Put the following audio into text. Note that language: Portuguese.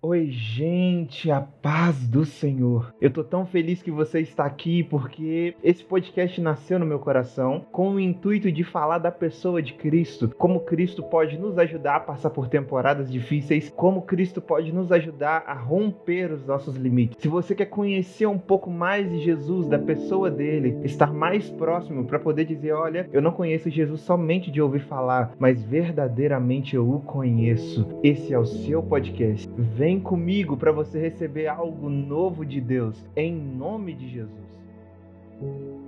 Oi, gente, a paz do Senhor. Eu tô tão feliz que você está aqui porque esse podcast nasceu no meu coração com o intuito de falar da pessoa de Cristo, como Cristo pode nos ajudar a passar por temporadas difíceis, como Cristo pode nos ajudar a romper os nossos limites. Se você quer conhecer um pouco mais de Jesus, da pessoa dele, estar mais próximo para poder dizer, olha, eu não conheço Jesus somente de ouvir falar, mas verdadeiramente eu o conheço. Esse é o seu podcast. Vem Vem comigo para você receber algo novo de Deus, em nome de Jesus.